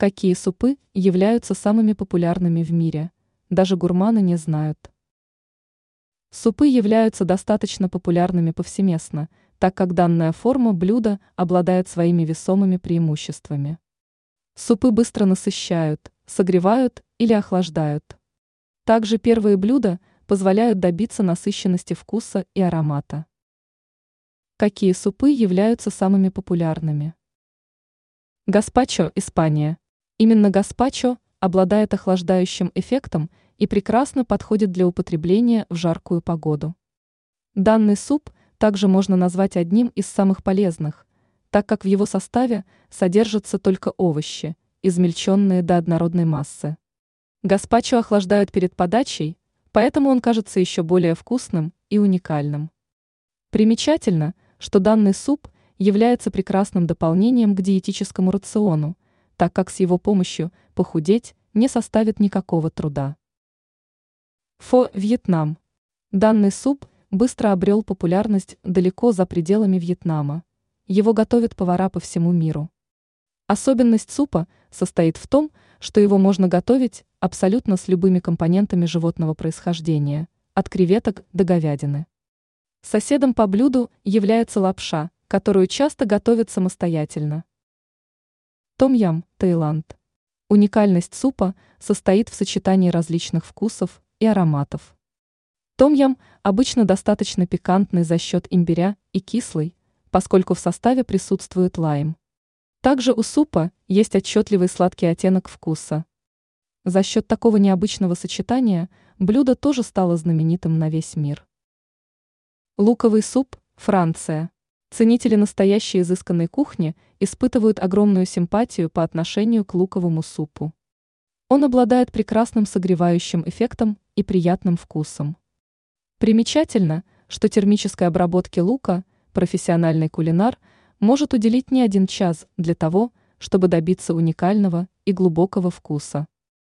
Какие супы являются самыми популярными в мире? Даже гурманы не знают. Супы являются достаточно популярными повсеместно, так как данная форма блюда обладает своими весомыми преимуществами. Супы быстро насыщают, согревают или охлаждают. Также первые блюда позволяют добиться насыщенности вкуса и аромата. Какие супы являются самыми популярными? Гаспачо, Испания. Именно гаспачо обладает охлаждающим эффектом и прекрасно подходит для употребления в жаркую погоду. Данный суп также можно назвать одним из самых полезных, так как в его составе содержатся только овощи, измельченные до однородной массы. Гаспачо охлаждают перед подачей, поэтому он кажется еще более вкусным и уникальным. Примечательно, что данный суп является прекрасным дополнением к диетическому рациону, так как с его помощью похудеть не составит никакого труда. Фо Вьетнам. Данный суп быстро обрел популярность далеко за пределами Вьетнама. Его готовят повара по всему миру. Особенность супа состоит в том, что его можно готовить абсолютно с любыми компонентами животного происхождения, от креветок до говядины. Соседом по блюду является лапша, которую часто готовят самостоятельно. Том-ям, Таиланд. Уникальность супа состоит в сочетании различных вкусов и ароматов. Том-ям обычно достаточно пикантный за счет имбиря и кислый, поскольку в составе присутствует лайм. Также у супа есть отчетливый сладкий оттенок вкуса. За счет такого необычного сочетания блюдо тоже стало знаменитым на весь мир. Луковый суп, Франция. Ценители настоящей изысканной кухни испытывают огромную симпатию по отношению к луковому супу. Он обладает прекрасным согревающим эффектом и приятным вкусом. Примечательно, что термической обработке лука профессиональный кулинар может уделить не один час для того, чтобы добиться уникального и глубокого вкуса.